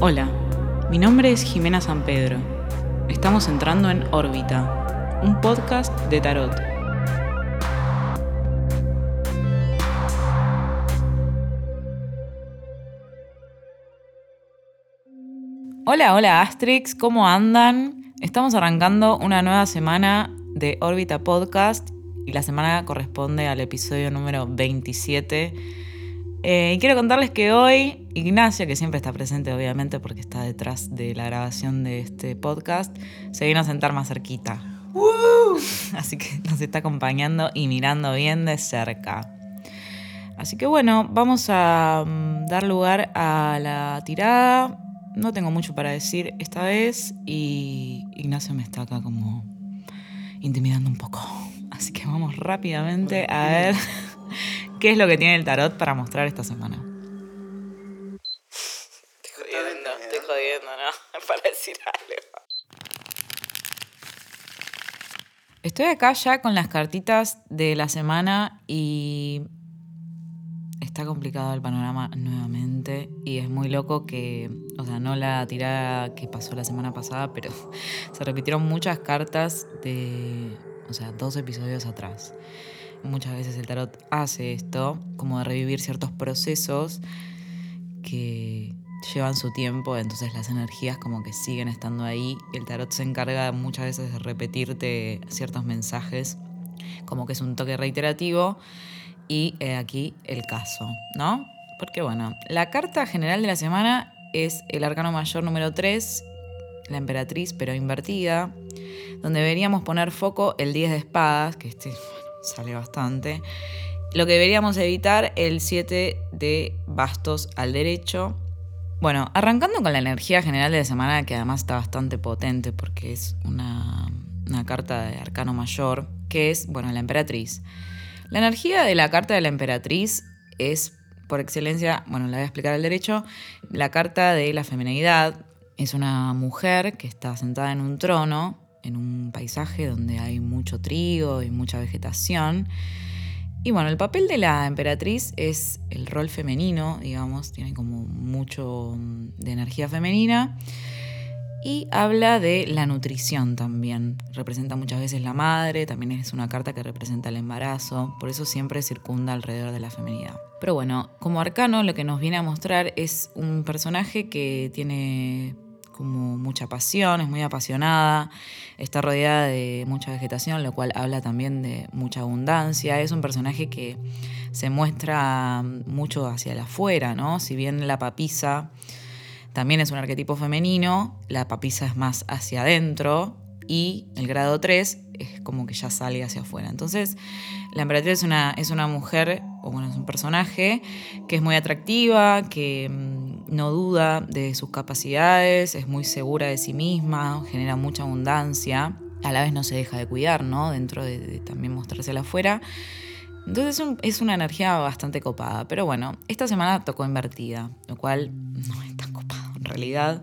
Hola, mi nombre es Jimena San Pedro. Estamos entrando en órbita, un podcast de tarot. Hola, hola Astrix, ¿cómo andan? Estamos arrancando una nueva semana de órbita podcast y la semana corresponde al episodio número 27. Eh, y quiero contarles que hoy Ignacio, que siempre está presente obviamente porque está detrás de la grabación de este podcast, se vino a sentar más cerquita. Así que nos está acompañando y mirando bien de cerca. Así que bueno, vamos a mm, dar lugar a la tirada. No tengo mucho para decir esta vez y Ignacio me está acá como intimidando un poco. Así que vamos rápidamente a ver qué es lo que tiene el tarot para mostrar esta semana. Estoy jodiendo, estoy jodiendo, ¿no? Para decir algo. Estoy acá ya con las cartitas de la semana y está complicado el panorama nuevamente y es muy loco que, o sea, no la tirada que pasó la semana pasada, pero se repitieron muchas cartas de o sea, dos episodios atrás. Muchas veces el tarot hace esto, como de revivir ciertos procesos que llevan su tiempo, entonces las energías como que siguen estando ahí el tarot se encarga muchas veces de repetirte ciertos mensajes, como que es un toque reiterativo y aquí el caso, ¿no? Porque bueno, la carta general de la semana es el arcano mayor número 3, la emperatriz pero invertida, donde deberíamos poner foco el 10 de espadas, que este sale bastante. Lo que deberíamos evitar el 7 de bastos al derecho. Bueno, arrancando con la energía general de la semana, que además está bastante potente porque es una, una carta de arcano mayor, que es, bueno, la emperatriz. La energía de la carta de la emperatriz es, por excelencia, bueno, la voy a explicar al derecho, la carta de la feminidad. Es una mujer que está sentada en un trono en un paisaje donde hay mucho trigo y mucha vegetación. Y bueno, el papel de la emperatriz es el rol femenino, digamos, tiene como mucho mm, de energía femenina. Y habla de la nutrición también. Representa muchas veces la madre, también es una carta que representa el embarazo, por eso siempre circunda alrededor de la feminidad. Pero bueno, como arcano lo que nos viene a mostrar es un personaje que tiene como mucha pasión, es muy apasionada, está rodeada de mucha vegetación, lo cual habla también de mucha abundancia. Es un personaje que se muestra mucho hacia el afuera, ¿no? Si bien la papisa también es un arquetipo femenino, la papisa es más hacia adentro y el grado 3 es como que ya sale hacia afuera. Entonces, la emperatriz es una, es una mujer, o bueno, es un personaje que es muy atractiva, que mm, no duda de sus capacidades, es muy segura de sí misma, genera mucha abundancia, a la vez no se deja de cuidar, ¿no? Dentro de, también mostrarse afuera. Entonces es, una energía bastante copada. Pero bueno, esta semana tocó invertida, lo cual no es tan copado en realidad.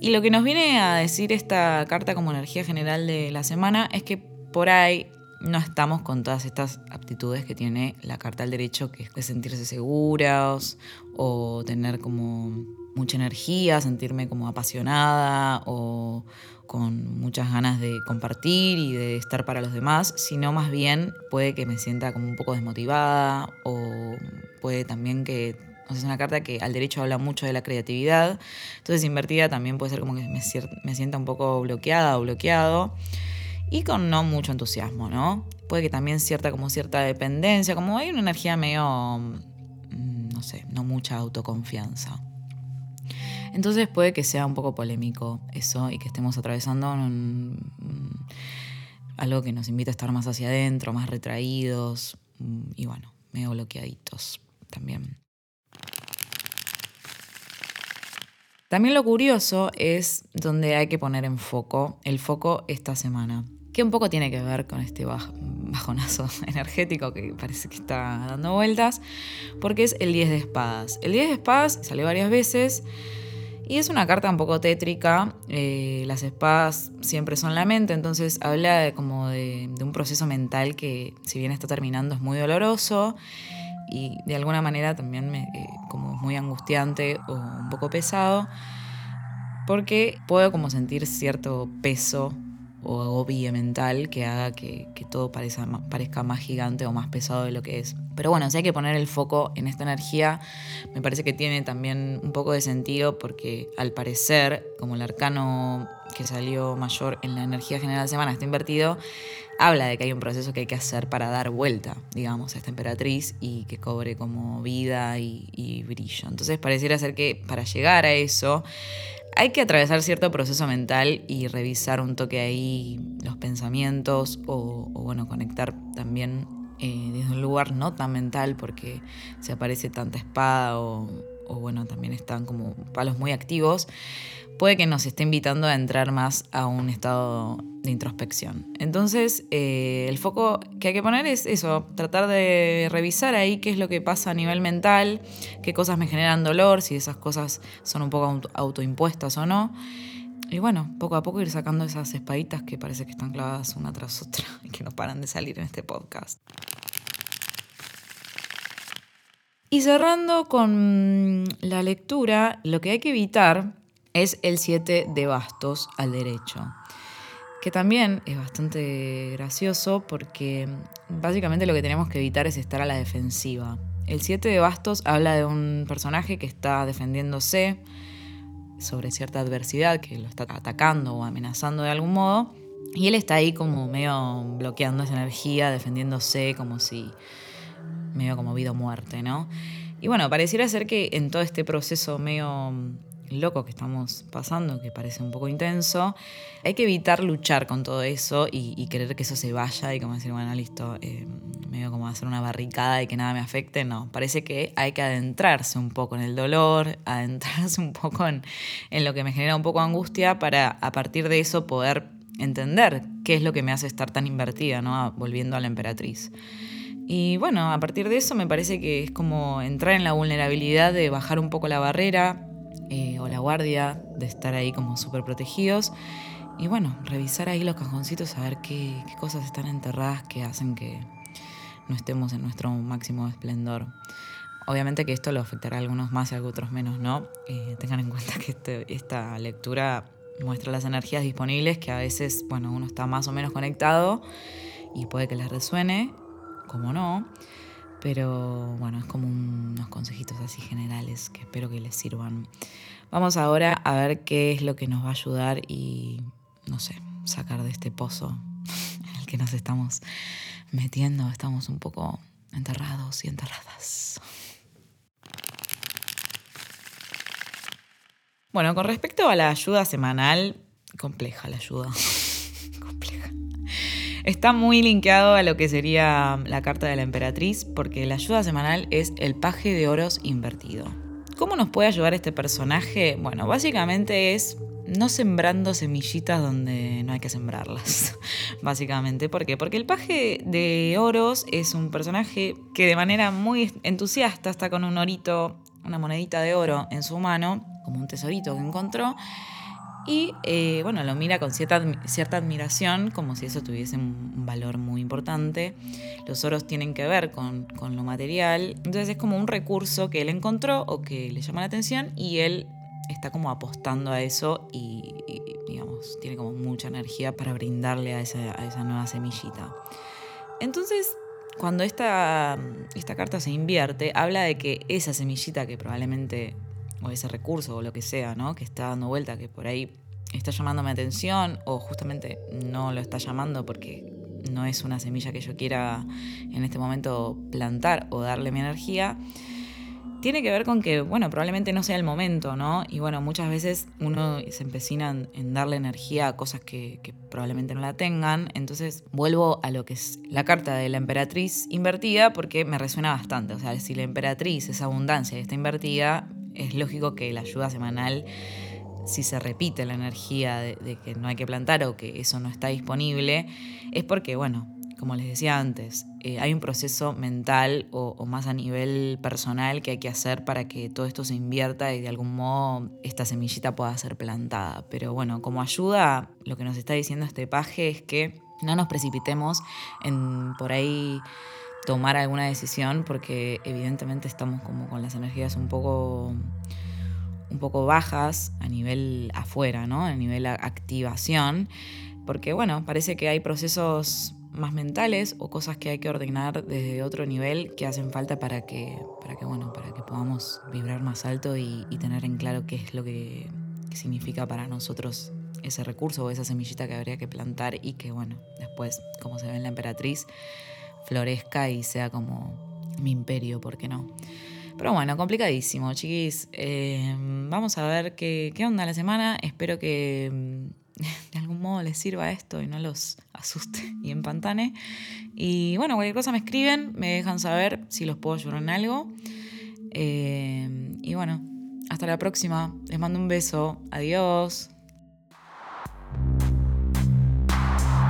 Y lo que nos viene a decir esta carta como energía general de la semana es que por ahí no estamos con todas estas aptitudes que tiene la carta del derecho, que es sentirse seguros o tener como mucha energía, sentirme como apasionada o con muchas ganas de compartir y de estar para los demás, sino más bien puede que me sienta como un poco desmotivada o puede también que es una carta que al derecho habla mucho de la creatividad, entonces invertida también puede ser como que me, me sienta un poco bloqueada o bloqueado y con no mucho entusiasmo, ¿no? Puede que también cierta como cierta dependencia, como hay una energía medio, mm, no sé, no mucha autoconfianza. Entonces puede que sea un poco polémico eso y que estemos atravesando algo que nos invita a estar más hacia adentro, más retraídos mm, y bueno, medio bloqueaditos también. También lo curioso es donde hay que poner en foco, el foco esta semana que un poco tiene que ver con este bajonazo energético que parece que está dando vueltas, porque es el 10 de espadas. El 10 de espadas salió varias veces y es una carta un poco tétrica. Eh, las espadas siempre son la mente, entonces habla de, como de, un proceso mental que, si bien está terminando, es muy doloroso y de alguna manera también me, eh, como muy angustiante o un poco pesado. porque puedo como sentir cierto peso o agobio mental que haga que, todo parezca, más gigante o más pesado de lo que es. Pero bueno, si hay que poner el foco en esta energía, me parece que tiene también un poco de sentido porque al parecer, como el arcano que salió mayor en la energía general de semana está invertido, habla de que hay un proceso que hay que hacer para dar vuelta, digamos, a esta emperatriz y que cobre como vida y, y brillo. Entonces pareciera ser que para llegar a eso hay que atravesar cierto proceso mental y revisar un toque ahí los pensamientos o, bueno, conectar también eh, desde un lugar no tan mental porque se aparece tanta espada o, o bueno, también están como palos muy activos puede que nos esté invitando a entrar más a un estado de introspección. Entonces, eh, el foco que hay que poner es eso, tratar de revisar ahí qué es lo que pasa a nivel mental, qué cosas me generan dolor, si esas cosas son un poco autoimpuestas o no. Y bueno, poco a poco ir sacando esas espaditas que parece que están clavadas una tras otra y que no paran de salir en este podcast. Y cerrando con la lectura, lo que hay que evitar es el 7 de bastos al derecho, que también es bastante gracioso porque básicamente lo que tenemos que evitar es estar a la defensiva. El 7 de bastos habla de un personaje que está defendiéndose sobre cierta adversidad que lo está atacando o amenazando de algún modo. Y él está ahí como medio bloqueando esa energía, defendiéndose como si medio como vida o muerte, ¿no? Y bueno, pareciera ser que en todo este proceso medio loco que estamos pasando, que parece un poco intenso, hay que evitar luchar con todo eso y, querer que eso se vaya y como decir, bueno, listo, eh, medio como hacer una barricada y que nada me afecte. No, parece que hay que adentrarse un poco en el dolor, adentrarse un poco en, en lo que me genera un poco angustia para a partir de eso poder entender qué es lo que me hace estar tan invertida, ¿no? Volviendo a la emperatriz. Y bueno, a partir de eso me parece que es como entrar en la vulnerabilidad de bajar un poco la barrera, eh, o la guardia, de estar ahí como súper protegidos. Y bueno, revisar ahí los cajoncitos, a ver qué, cosas están enterradas que hacen que no estemos en nuestro máximo esplendor. Obviamente que esto lo afectará a algunos más y a otros menos, ¿no? Eh, tengan en cuenta que este, esta lectura muestra las energías disponibles, que a veces, bueno, uno está más o menos conectado y puede que les resuene, como no. Pero bueno, es como unos consejitos así generales que espero que les sirvan. Vamos ahora a ver qué es lo que nos va a ayudar y, no sé, sacar de este pozo en el que nos estamos metiendo. Estamos un poco enterrados y enterradas. Bueno, con respecto a la ayuda semanal, compleja la ayuda. Está muy linkeado a lo que sería la carta de la emperatriz, porque la ayuda semanal es el paje de oros invertido. ¿Cómo nos puede ayudar este personaje? Bueno, básicamente es no sembrando semillitas donde no hay que sembrarlas, básicamente. ¿Por qué? Porque el paje de oros es un personaje que de manera muy entusiasta está con un orito, una monedita de oro en su mano, como un tesorito que encontró, y eh, bueno, lo mira con cierta, cierta admiración, como si eso tuviese un valor muy importante. Los oros tienen que ver con, lo material, entonces es como un recurso que él encontró o que le llama la atención y él está como apostando a eso y, digamos, tiene como mucha energía para brindarle a esa, a esa nueva semillita. Entonces, cuando esta, esta carta se invierte, habla de que esa semillita que probablemente o ese recurso o lo que sea, ¿no? Que está dando vuelta, que por ahí está llamando mi atención o justamente no lo está llamando porque no es una semilla que yo quiera en este momento plantar o darle mi energía, tiene que ver con que, bueno, probablemente no sea el momento, ¿no? Y bueno, muchas veces uno se empecina en, darle energía a cosas que, probablemente no la tengan. Entonces vuelvo a lo que es la carta de la emperatriz invertida porque me resuena bastante. O sea, si la emperatriz es abundancia y está invertida, es lógico que la ayuda semanal, si se repite la energía de, que no hay que plantar o que eso no está disponible, es porque, bueno, como les decía antes, eh, hay un proceso mental o, más a nivel personal que hay que hacer para que todo esto se invierta y de algún modo esta semillita pueda ser plantada. Pero bueno, como ayuda, lo que nos está diciendo este paje es que no nos precipitemos en por ahí tomar alguna decisión porque evidentemente estamos como con las energías un poco un poco bajas a nivel afuera, ¿no? A nivel activación, porque bueno, parece que hay procesos más mentales o cosas que hay que ordenar desde otro nivel que hacen falta para que, para que, bueno, para que podamos vibrar más alto y, tener en claro qué es lo que, significa para nosotros ese recurso o esa semillita que habría que plantar y que, bueno, después, como se ve en la emperatriz, florezca y sea como mi imperio, ¿por qué no? Pero bueno, complicadísimo, chiquis. Eh, vamos a ver qué, qué onda la semana. Espero que de algún modo les sirva esto y no los asuste y empantane. Y bueno, cualquier cosa me escriben, me dejan saber si los puedo ayudar en algo. Eh, y bueno, hasta la próxima. Les mando un beso. Adiós.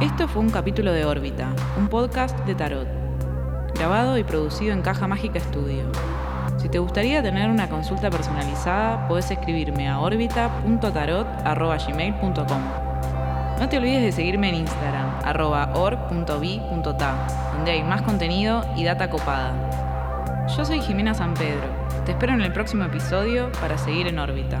Esto fue un capítulo de Órbita, un podcast de tarot, grabado y producido en Caja Mágica Studio. Si te gustaría tener una consulta personalizada, puedes escribirme a orbita.tarot.gmail.com. No te olvides de seguirme en Instagram, arroba donde hay más contenido y data copada. Yo soy Jimena San Pedro. Te espero en el próximo episodio para seguir en órbita.